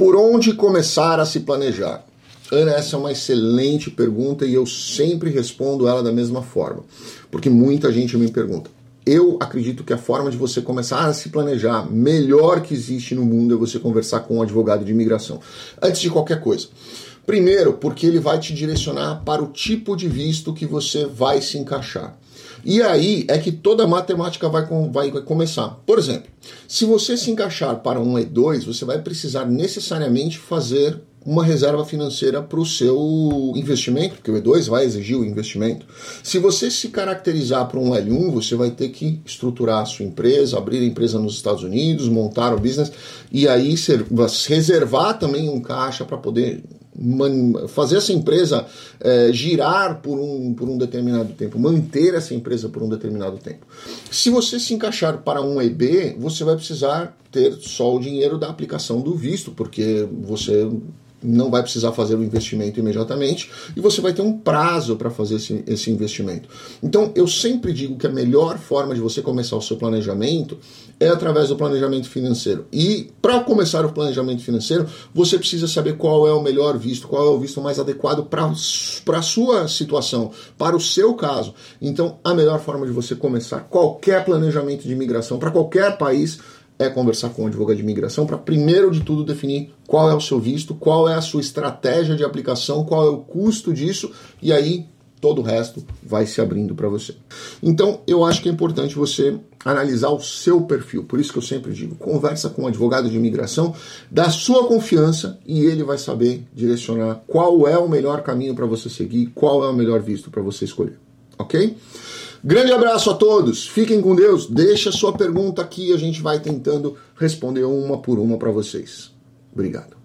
Por onde começar a se planejar? Ana, essa é uma excelente pergunta e eu sempre respondo ela da mesma forma, porque muita gente me pergunta. Eu acredito que a forma de você começar a se planejar melhor que existe no mundo é você conversar com um advogado de imigração. Antes de qualquer coisa. Primeiro, porque ele vai te direcionar para o tipo de visto que você vai se encaixar. E aí é que toda a matemática vai, vai, vai começar. Por exemplo, se você se encaixar para um E2, você vai precisar necessariamente fazer uma reserva financeira para o seu investimento, porque o E2 vai exigir o investimento. Se você se caracterizar para um L1, você vai ter que estruturar a sua empresa, abrir a empresa nos Estados Unidos, montar o business e aí reservar também um caixa para poder fazer essa empresa é, girar por um, por um determinado tempo, manter essa empresa por um determinado tempo. Se você se encaixar para um EB, você vai precisar ter só o dinheiro da aplicação do visto, porque você não vai precisar fazer o investimento imediatamente e você vai ter um prazo para fazer esse, esse investimento. Então, eu sempre digo que a melhor forma de você começar o seu planejamento é através do planejamento financeiro. E para começar o planejamento financeiro, você precisa saber qual é o melhor visto, qual é o visto mais adequado para a sua situação, para o seu caso. Então, a melhor forma de você começar qualquer planejamento de imigração para qualquer país é conversar com o advogado de imigração para, primeiro de tudo, definir qual é o seu visto, qual é a sua estratégia de aplicação, qual é o custo disso, e aí todo o resto vai se abrindo para você. Então, eu acho que é importante você analisar o seu perfil. Por isso que eu sempre digo, conversa com um advogado de imigração da sua confiança e ele vai saber direcionar qual é o melhor caminho para você seguir, qual é o melhor visto para você escolher. OK? Grande abraço a todos, fiquem com Deus. Deixa sua pergunta aqui, a gente vai tentando responder uma por uma para vocês. Obrigado.